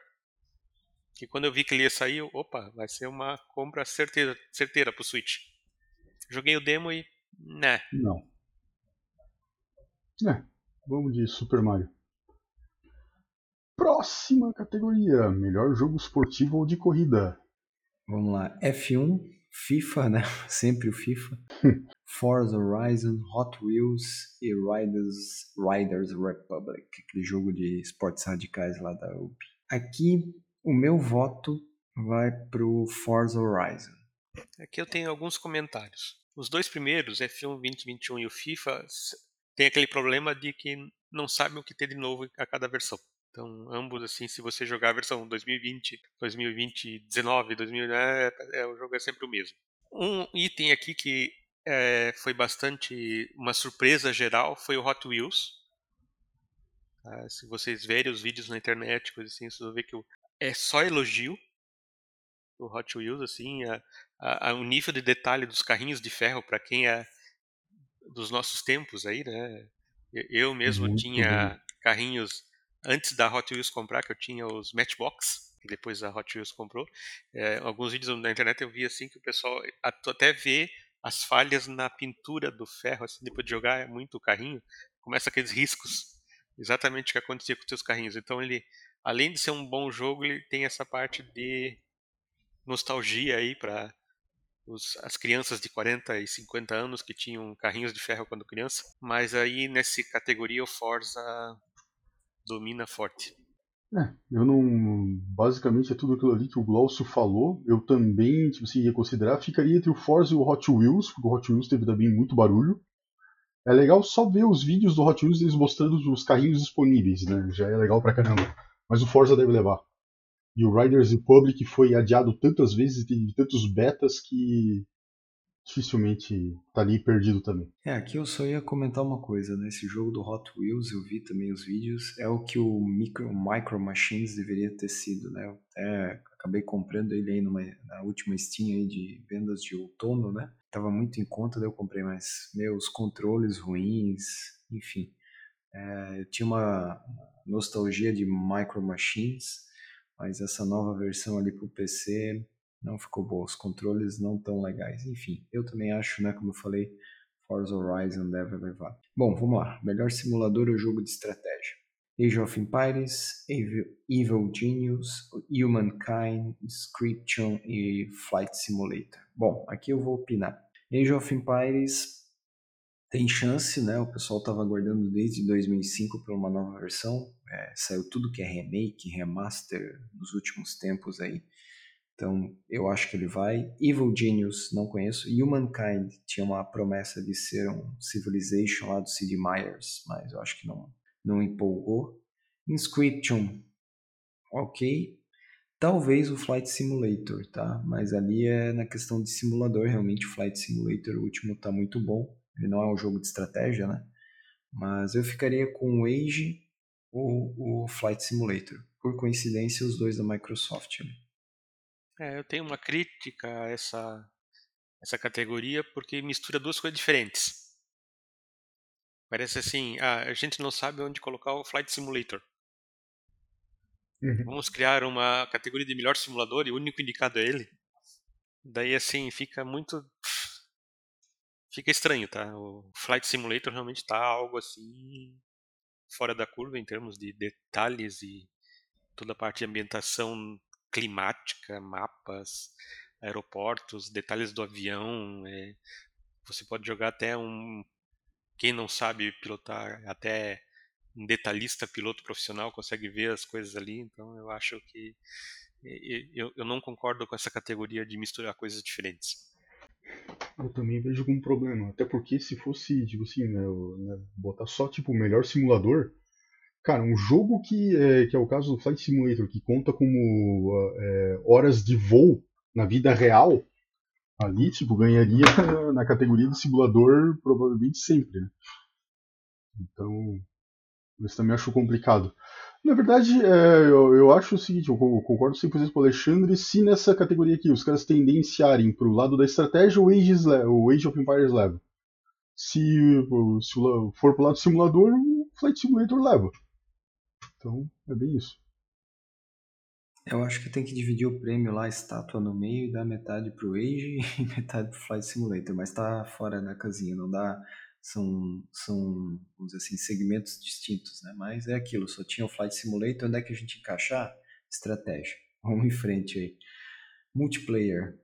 Que quando eu vi que ele ia sair, eu, opa, vai ser uma compra certeira, certeira pro Switch. Joguei o demo e. Né. Não. É, vamos de Super Mario. Próxima categoria: melhor jogo esportivo ou de corrida. Vamos lá. F1, FIFA, né? <laughs> Sempre o FIFA. <laughs> Forza Horizon, Hot Wheels e Riders, Riders Republic, aquele jogo de esportes radicais lá da UP. Aqui, o meu voto vai pro Forza Horizon. Aqui eu tenho alguns comentários. Os dois primeiros, F1 2021 e o FIFA, tem aquele problema de que não sabem o que ter de novo a cada versão. Então, ambos, assim, se você jogar a versão 2020, 2020, 19, 2000, é, é, o jogo é sempre o mesmo. Um item aqui que é, foi bastante uma surpresa geral foi o Hot Wheels. Tá? Se vocês verem os vídeos na internet, coisa assim, vocês vão ver que é só elogio o Hot Wheels, assim, a, a, a- o nível de detalhe dos carrinhos de ferro para quem é dos nossos tempos aí, né? Eu- mesmo Muito tinha carrinhos antes da Hot Wheels comprar, que eu tinha os Matchbox, que depois a Hot Wheels comprou. É, alguns vídeos na internet eu vi assim que o pessoal até vê as falhas na pintura do ferro, assim, depois de jogar muito o carrinho, começa aqueles riscos. Exatamente o que acontecia com os seus carrinhos. Então ele além de ser um bom jogo, ele tem essa parte de nostalgia aí para as crianças de 40 e 50 anos que tinham carrinhos de ferro quando criança. Mas aí nessa categoria o Forza domina forte. É, eu não. Basicamente é tudo aquilo ali que o Glaucio falou. Eu também, tipo assim, ia considerar. Ficaria entre o Forza e o Hot Wheels, porque o Hot Wheels teve também muito barulho. É legal só ver os vídeos do Hot Wheels eles mostrando os carrinhos disponíveis, né? Já é legal pra caramba. Mas o Forza deve levar. E o Riders Republic foi adiado tantas vezes e teve tantos betas que dificilmente tá ali perdido também. É, aqui eu só ia comentar uma coisa, né? Esse jogo do Hot Wheels, eu vi também os vídeos, é o que o Micro, Micro Machines deveria ter sido, né? Acabei comprando ele aí numa, na última Steam aí de vendas de outono, né? Tava muito em conta, daí eu comprei, mas meus controles ruins, enfim. É, eu tinha uma nostalgia de Micro Machines, mas essa nova versão ali pro PC não ficou boa, os controles não tão legais. Enfim, eu também acho, né, como eu falei, Forza Horizon deve levar. Bom, vamos lá. Melhor simulador ou jogo de estratégia? Age of Empires, Evil, Evil Genius, Humankind, Scription e Flight Simulator. Bom, aqui eu vou opinar. Age of Empires tem chance, né? O pessoal estava aguardando desde 2005 para uma nova versão. É, saiu tudo que é remake, remaster nos últimos tempos aí. Então, eu acho que ele vai. Evil Genius, não conheço. Humankind tinha uma promessa de ser um Civilization lá do Sid Meier's, mas eu acho que não, não empolgou. Inscription, ok. Talvez o Flight Simulator, tá? Mas ali é na questão de simulador, realmente o Flight Simulator, o último tá muito bom. Ele não é um jogo de estratégia, né? Mas eu ficaria com o Age ou o Flight Simulator. Por coincidência, os dois da Microsoft ali. É, eu tenho uma crítica a essa, essa categoria porque mistura duas coisas diferentes. Parece assim, ah, a gente não sabe onde colocar o Flight Simulator. Uhum. Vamos criar uma categoria de melhor simulador e o único indicado é ele. Daí assim, fica muito. Fica estranho, tá? O Flight Simulator realmente tá algo assim. fora da curva em termos de detalhes e toda a parte de ambientação climática, mapas, aeroportos, detalhes do avião. É, você pode jogar até um. Quem não sabe pilotar, até um detalhista piloto profissional consegue ver as coisas ali. Então eu acho que. Eu, eu não concordo com essa categoria de misturar coisas diferentes. Eu também vejo como um problema. Até porque se fosse, tipo assim, né, né, botar só tipo o melhor simulador, Cara, um jogo que é, que é o caso do Flight Simulator, que conta como é, horas de voo na vida real, ali, tipo, ganharia <laughs> na categoria de simulador provavelmente sempre, né? Então, isso também acho complicado. Na verdade, é, eu, eu, acho o seguinte, eu concordo 100% com o Alexandre, se nessa categoria aqui os caras tendenciarem para o lado da estratégia, o Age, o Age of Empires leva. Se, se for para o lado do simulador, o Flight Simulator leva. Então, é bem isso. Eu acho que tem que dividir o prêmio lá, a estátua no meio, e dar metade pro Age <laughs> e metade pro Flight Simulator, mas tá fora da casinha, não dá. São, são vamos dizer assim, segmentos distintos, né? Mas é aquilo, só tinha o Flight Simulator, onde é que a gente encaixar? Estratégia. <laughs> Vamos em frente aí. Multiplayer.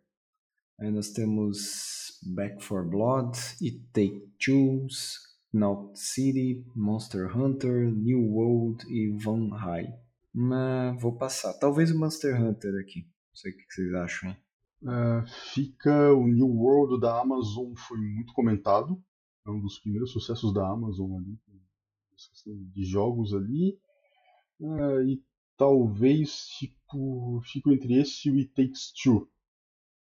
Aí nós temos Back for Blood e Take Tools, Knot City, Monster Hunter, New World e Van High. Mas vou passar. Talvez o Monster Hunter aqui. Não sei o que vocês acham? Uh, fica o New World da Amazon foi muito comentado. É um dos primeiros sucessos da Amazon ali. De jogos ali. Uh, e talvez tipo, fico entre esse e o It Takes Two.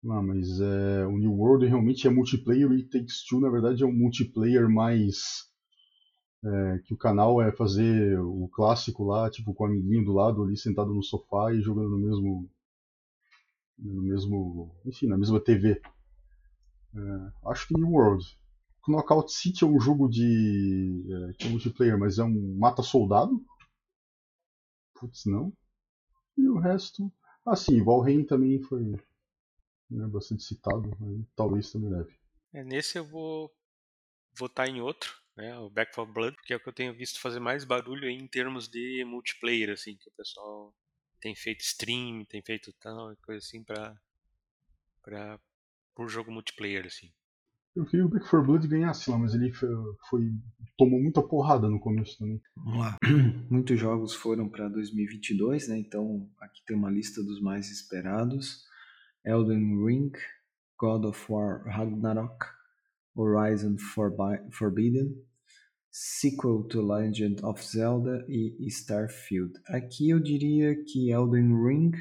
Não, mas é, o New World realmente é multiplayer e Takes Two, na verdade, é um multiplayer mais. É, que o canal é fazer o clássico lá, tipo, com o amiguinho do lado ali, sentado no sofá e jogando no mesmo. no mesmo. enfim, na mesma TV. É, acho que New World. Knockout City é um jogo de. É, que é multiplayer, mas é um mata-soldado. Putz, não. E o resto. Ah, sim, Valheim também foi né, bastante citado, aí talvez também leve. É, nesse eu vou votar em outro, né? O Back 4 Blood, que é o que eu tenho visto fazer mais barulho em termos de multiplayer, assim, que o pessoal tem feito stream, tem feito tal, coisa assim para para por jogo multiplayer, assim. Eu queria que o Back 4 Blood ganhasse lá, mas ele foi, foi, tomou muita porrada no começo também. Vamos lá. <clears throat> Muitos jogos foram para 2022, né? Então aqui tem uma lista dos mais esperados: Elden Ring, God of War Ragnarok, Horizon Forbidden, sequel to Legend of Zelda e Starfield. Aqui eu diria que Elden Ring,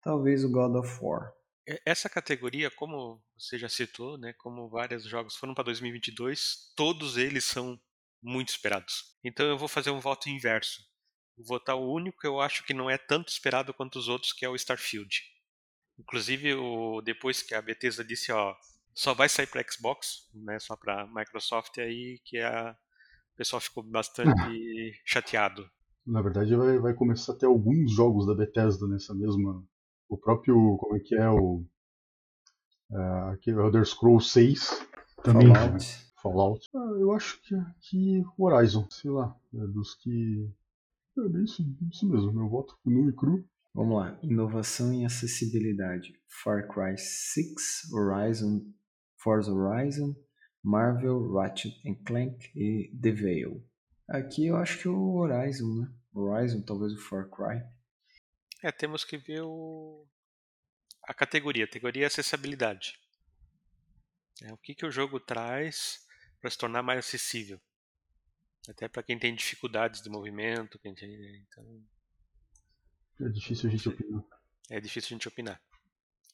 talvez o God of War. Essa categoria, como você já citou, né, como vários jogos foram para 2022, todos eles são muito esperados. Então eu vou fazer um voto inverso. Vou votar o único que eu acho que não é tanto esperado quanto os outros, que é o Starfield. Inclusive, o, depois que a Bethesda disse, ó, só vai sair para Xbox, né, só para Microsoft, aí que a, o pessoal ficou bastante <laughs> chateado. Na verdade, vai, vai começar a ter alguns jogos da Bethesda nessa mesma. O próprio. Como é que é? O. Uh, aqui, Elder Scrolls 6. Também. Fallout. Né? Fallout. Ah, eu acho que, que Horizon, sei lá. É dos que. É isso, isso mesmo, meu voto nu e cru. Vamos lá. Inovação em acessibilidade. Far Cry 6, Horizon Forza Horizon, Marvel, Ratchet Clank e The Veil. Aqui eu acho que o Horizon, né? Horizon, talvez o Far Cry. É, temos que ver o... a categoria. A categoria é acessibilidade. É, o que, que o jogo traz para se tornar mais acessível. Até para quem tem dificuldades de movimento. Quem tem, então... É difícil a gente opinar. É difícil a gente opinar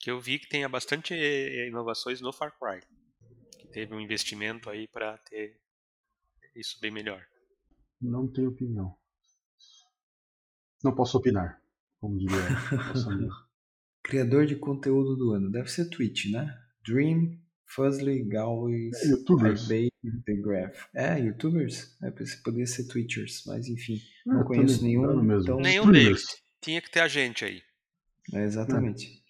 que eu vi que tem bastante eh, inovações no Far Cry. Que teve um investimento aí para ter isso bem melhor. Não tenho opinião. Não posso opinar, como diria <laughs> Criador de conteúdo do ano. Deve ser Twitch, né? Dream, Fuzzly, Galways, é, YouTubers. The Graph. É, YouTubers? É, poderia ser Twitchers, mas enfim. É, não conheço nenhum. Mesmo. Então... Nenhum deles. Tinha que ter a gente aí. É, exatamente.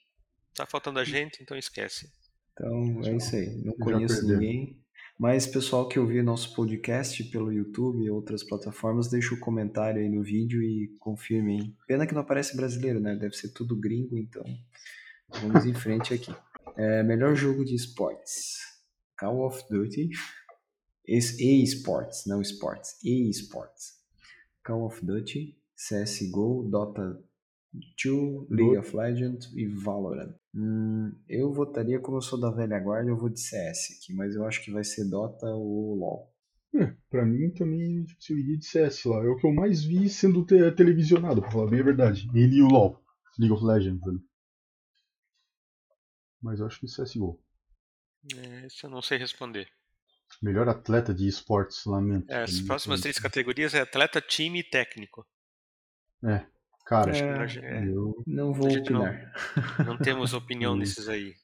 Tá faltando a gente, então esquece. Então é isso aí. Não conheço ninguém. Mas pessoal que ouvir nosso podcast pelo YouTube e outras plataformas, deixa o um comentário aí no vídeo e confirme aí. Pena que não aparece brasileiro, né? Deve ser tudo gringo, então vamos em frente aqui. É, melhor jogo de esportes. Call of Duty. E-Sports, não Sports. E-Sports. Call of Duty, CSGO, Dota 2, League of Legends e Valorant. Hum, eu votaria, como eu sou da velha guarda, eu vou de CS aqui, mas eu acho que vai ser Dota ou LoL. É, pra mim também eu iria de CS lá. É o que eu mais vi sendo te televisionado, pra falar bem a verdade. Ele e o LoL, League of Legends. Né? Mas eu acho que CSGO. É, isso eu não sei responder. Melhor atleta de esportes, lamento. É, as próximas três categorias é atleta, time e técnico. É, Cara, é, eu não vou opinar. Não, não temos opinião <laughs> nesses aí.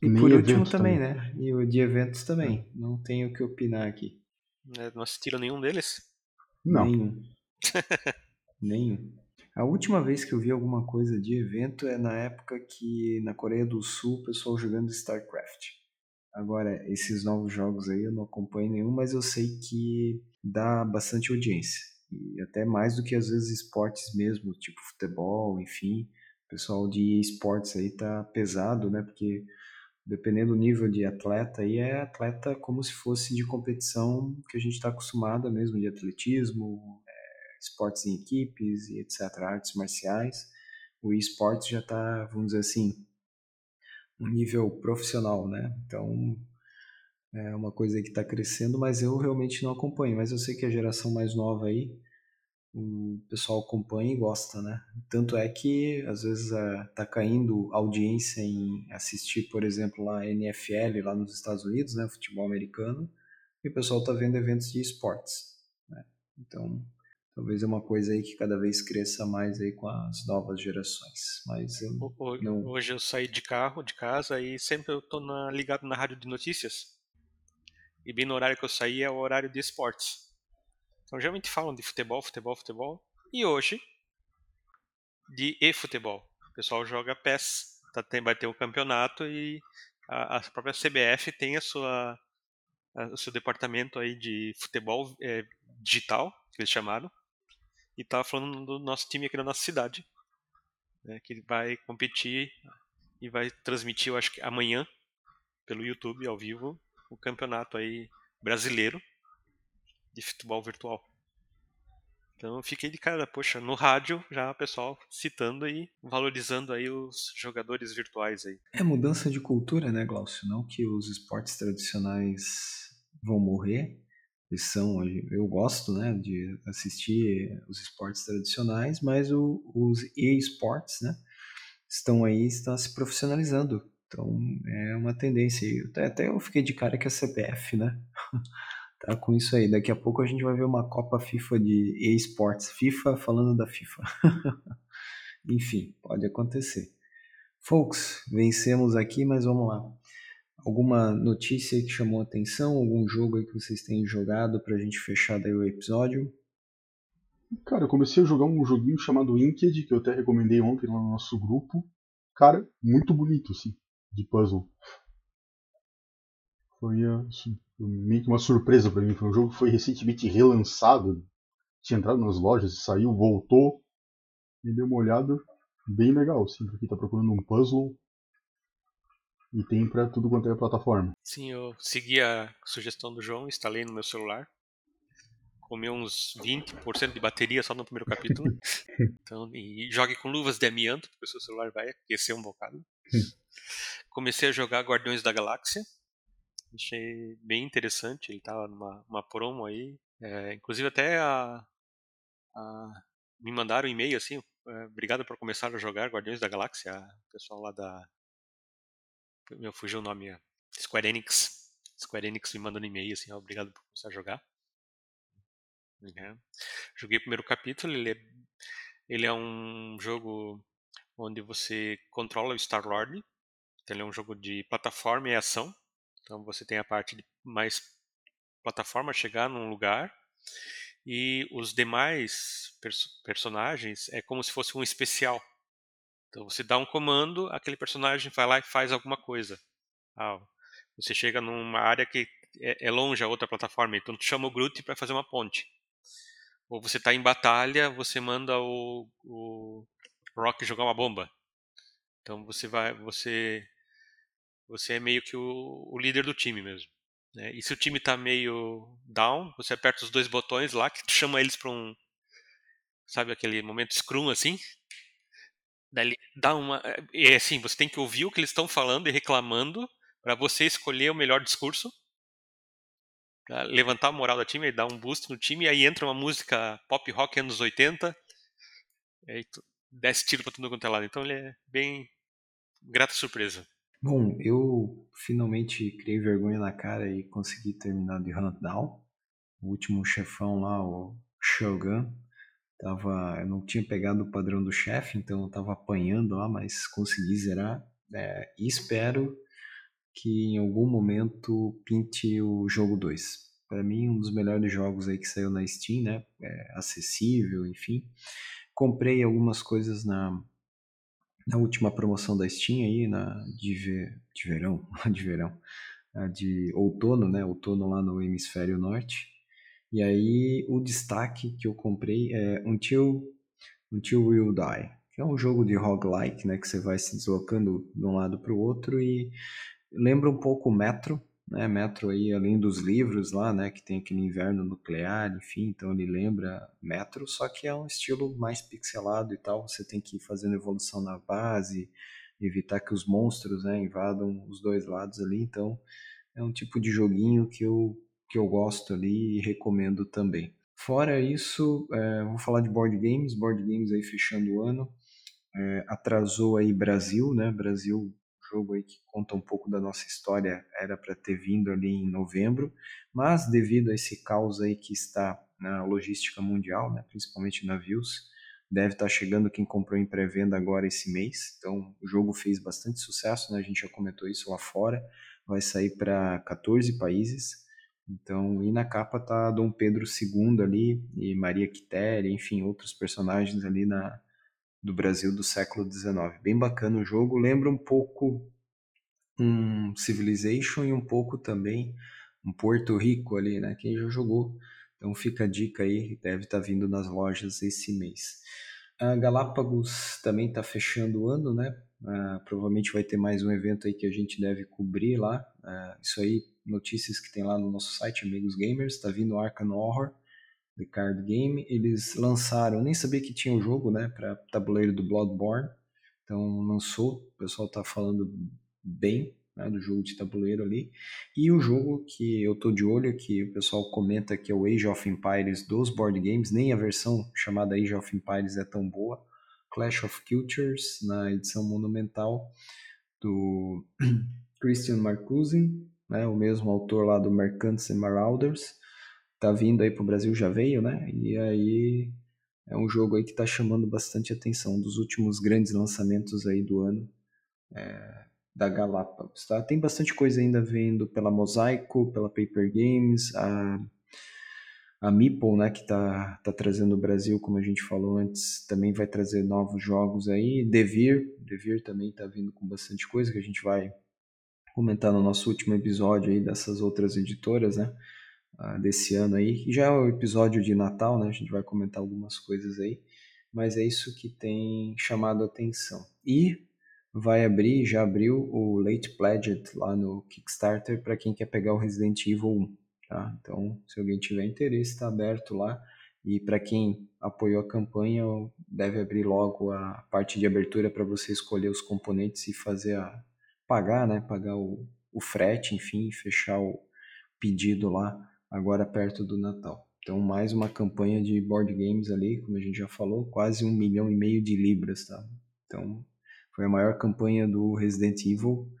E Nem por último também, também, né? E o de eventos também. Não tenho o que opinar aqui. É, não assistiram nenhum deles? Não. Nenhum. <laughs> Nenhum. A última vez que eu vi alguma coisa de evento é na época que na Coreia do Sul o pessoal jogando StarCraft. Agora, esses novos jogos aí eu não acompanho nenhum, mas eu sei que dá bastante audiência e até mais do que às vezes esportes mesmo, tipo futebol, enfim. O pessoal de esportes aí tá pesado, né? Porque dependendo do nível de atleta, aí é atleta como se fosse de competição que a gente está acostumado mesmo, de atletismo, é, esportes em equipes e etc., artes marciais. O esportes já está, vamos dizer assim, um nível profissional, né? Então, é uma coisa que está crescendo, mas eu realmente não acompanho. Mas eu sei que a geração mais nova aí, o pessoal acompanha e gosta, né? Tanto é que às vezes está caindo audiência em assistir, por exemplo, lá a NFL lá nos Estados Unidos, né? Futebol americano, e o pessoal está vendo eventos de esportes, né? Então, talvez é uma coisa aí que cada vez cresça mais aí com as novas gerações. Mas eu hoje, não... hoje eu saí de carro, de casa e sempre eu na, ligado na rádio de notícias e bem no horário que eu saí é o horário de esportes. Então geralmente falam de futebol, futebol, futebol. E hoje, de e-futebol. O pessoal joga PES, tá, tem, vai ter um campeonato e a, a, própria CBF tem a sua, o seu departamento aí de futebol é, digital, que eles chamaram, e estava falando do nosso time aqui na nossa cidade, né, que vai competir e vai transmitir, eu acho que amanhã, pelo YouTube, ao vivo, o campeonato aí brasileiro de futebol virtual. Então fiquei de cara, poxa, no rádio já o pessoal citando e valorizando aí os jogadores virtuais aí. É mudança de cultura, né, Glaucio? Não que os esportes tradicionais vão morrer. Eles são, eu gosto, né, de assistir os esportes tradicionais, mas o, os e-sports, né, estão aí, estão se profissionalizando. Então é uma tendência. Até, até eu fiquei de cara que a CBF, né? <laughs> tá com isso aí. Daqui a pouco a gente vai ver uma Copa FIFA de eSports. FIFA falando da FIFA. <laughs> Enfim, pode acontecer. Folks, vencemos aqui, mas vamos lá. Alguma notícia que chamou atenção? Algum jogo que vocês têm jogado pra gente fechar daí o episódio? Cara, eu comecei a jogar um joguinho chamado Inked, que eu até recomendei ontem lá no nosso grupo. Cara, muito bonito, assim, de puzzle. Foi assim, meio que uma surpresa para mim. Foi um jogo que foi recentemente relançado. Tinha entrado nas lojas, saiu, voltou. E deu uma olhada bem legal, assim, pra quem tá procurando um puzzle. E tem pra tudo quanto é plataforma. Sim, eu segui a sugestão do João, instalei no meu celular. Comeu uns 20% de bateria só no primeiro capítulo. <laughs> então, e jogue com luvas de amianto, porque o seu celular vai aquecer um bocado. <laughs> Comecei a jogar Guardiões da Galáxia. Achei bem interessante, ele tava numa uma promo aí. É, inclusive até a, a, me mandaram um e-mail assim, é, obrigado por começar a jogar Guardiões da Galáxia, o pessoal lá da... Meu, fugiu o nome, é Square Enix. Square Enix me mandando e-mail assim, ó, obrigado por começar a jogar. É. Joguei o primeiro capítulo, ele é, ele é um jogo onde você controla o Star-Lord, então ele é um jogo de plataforma e ação, então você tem a parte de mais plataforma, chegar num lugar e os demais pers personagens é como se fosse um especial. Então você dá um comando, aquele personagem vai lá e faz alguma coisa. Ah, você chega numa área que é, é longe a outra plataforma, então tu chama o Groot para fazer uma ponte. Ou você está em batalha, você manda o, o Rock jogar uma bomba. Então você vai, você você é meio que o, o líder do time mesmo. Né? E se o time está meio down, você aperta os dois botões lá que chama eles para um. Sabe aquele momento scrum assim? Daí dá uma. É assim, você tem que ouvir o que eles estão falando e reclamando para você escolher o melhor discurso. Levantar a moral do time e dar um boost no time. Aí entra uma música pop rock anos 80. E aí tu desce tiro pra tudo quanto é lado. Então ele é bem grata surpresa. Bom, eu finalmente criei vergonha na cara e consegui terminar de Hunt Down. O último chefão lá, o Shogun, tava, eu não tinha pegado o padrão do chefe, então eu tava apanhando lá, mas consegui zerar. É, e espero que em algum momento pinte o jogo 2. Para mim, um dos melhores jogos aí que saiu na Steam, né? É acessível, enfim. Comprei algumas coisas na na última promoção da Steam aí, na, de, ver, de verão, <laughs> de verão, de outono, né? Outono lá no hemisfério norte. E aí o destaque que eu comprei é Until, Until We'll Die, que é um jogo de roguelike, né? Que você vai se deslocando de um lado para o outro e lembra um pouco o Metro, né? Metro aí, além dos livros lá, né? Que tem aquele inverno nuclear, enfim, então ele lembra Metro, só que é um estilo mais pixelado e tal. Você tem que ir fazendo evolução na base, evitar que os monstros, né? Invadam os dois lados ali. Então é um tipo de joguinho que eu que eu gosto ali e recomendo também. Fora isso, é, vou falar de board games, board games aí fechando o ano. É, atrasou aí Brasil, né? Brasil jogo aí que conta um pouco da nossa história era para ter vindo ali em novembro, mas devido a esse caos aí que está na logística mundial, né, principalmente navios, deve estar tá chegando quem comprou em pré-venda agora esse mês. Então o jogo fez bastante sucesso, né? A gente já comentou isso lá fora. Vai sair para 14 países. Então, e na capa tá Dom Pedro II ali e Maria Quitéria, enfim, outros personagens ali na, do Brasil do século XIX. Bem bacana o jogo, lembra um pouco um Civilization e um pouco também um Porto Rico ali, né? Quem já jogou. Então fica a dica aí, deve estar tá vindo nas lojas esse mês. A Galápagos também está fechando o ano, né? Uh, provavelmente vai ter mais um evento aí que a gente deve cobrir lá. Uh, isso aí, notícias que tem lá no nosso site, Amigos Gamers. Está vindo Arkham Horror, The Card Game. Eles lançaram, nem sabia que tinha o um jogo, né? Para tabuleiro do Bloodborne. Então lançou, o pessoal está falando bem né, do jogo de tabuleiro ali. E o jogo que eu tô de olho, que o pessoal comenta que é o Age of Empires dos board games, nem a versão chamada Age of Empires é tão boa. Clash of Cultures, na edição monumental do <clears throat> Christian Marcuse, né, o mesmo autor lá do Mercants and Marauders. Tá vindo aí pro Brasil, já veio, né? E aí é um jogo aí que tá chamando bastante atenção, um dos últimos grandes lançamentos aí do ano. É, da Galápagos. Tá? Tem bastante coisa ainda vindo pela Mosaico, pela Paper Games, a, a Meeple, né, que está tá trazendo o Brasil, como a gente falou antes, também vai trazer novos jogos aí. Devir, Devir também está vindo com bastante coisa que a gente vai comentar no nosso último episódio aí dessas outras editoras, né? Desse ano aí, que já é o episódio de Natal, né? A gente vai comentar algumas coisas aí, mas é isso que tem chamado a atenção. E vai abrir, já abriu o Late Pledged lá no Kickstarter para quem quer pegar o Resident Evil 1. Tá? Então, se alguém tiver interesse, está aberto lá. E para quem apoiou a campanha, deve abrir logo a parte de abertura para você escolher os componentes e fazer a pagar, né? Pagar o, o frete, enfim, fechar o pedido lá agora perto do Natal. Então, mais uma campanha de board games ali, como a gente já falou, quase um milhão e meio de libras, tá? Então, foi a maior campanha do Resident Evil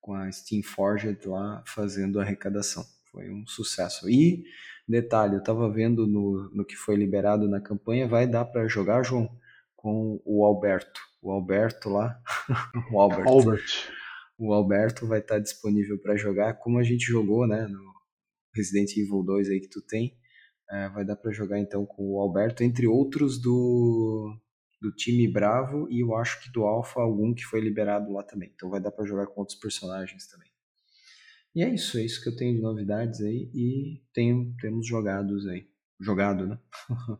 com a Steam Forged lá fazendo a arrecadação. Foi um sucesso. E, detalhe, eu estava vendo no, no que foi liberado na campanha, vai dar para jogar, João, com o Alberto. O Alberto lá, <laughs> o Albert. Albert. O Alberto vai estar tá disponível para jogar, como a gente jogou, né, no Resident Evil 2 aí que tu tem. É, vai dar para jogar então com o Alberto, entre outros do do time Bravo e eu acho que do Alpha algum que foi liberado lá também. Então vai dar para jogar com outros personagens também. E é isso, é isso que eu tenho de novidades aí e tenho, temos jogados aí. Jogado, né? <laughs>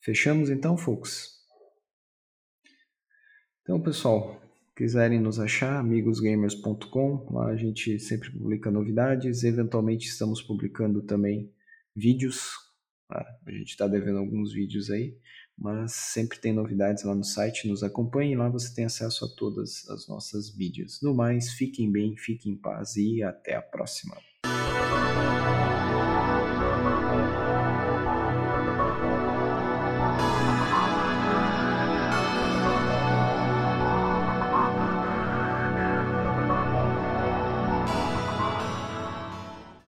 Fechamos então, folks? Então, pessoal, quiserem nos achar, amigosgamers.com, lá a gente sempre publica novidades, eventualmente estamos publicando também vídeos, tá? a gente está devendo alguns vídeos aí, mas sempre tem novidades lá no site, nos acompanhe, lá você tem acesso a todas as nossas mídias. No mais, fiquem bem, fiquem em paz e até a próxima.